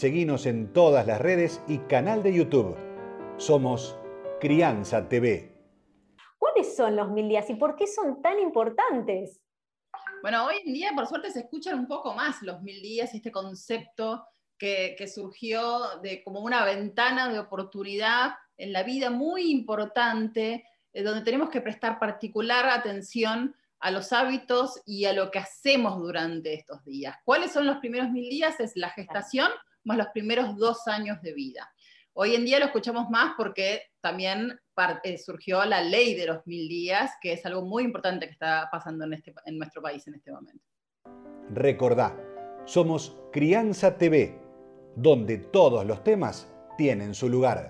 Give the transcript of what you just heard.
Seguinos en todas las redes y canal de YouTube. Somos Crianza TV. ¿Cuáles son los mil días y por qué son tan importantes? Bueno, hoy en día por suerte se escuchan un poco más los mil días y este concepto que, que, surgió de como una ventana de oportunidad en la vida muy importante, eh, donde tenemos que prestar particular atención a los hábitos y a lo que hacemos durante estos días. ¿Cuáles son los primeros mil días? Es la gestación más los primeros dos años de vida. Hoy en día lo escuchamos más porque también eh, surgió la ley de los mil días, que es algo muy importante que está pasando en, este, en nuestro país en este momento. Recordá, somos Crianza TV, donde todos los temas tienen su lugar.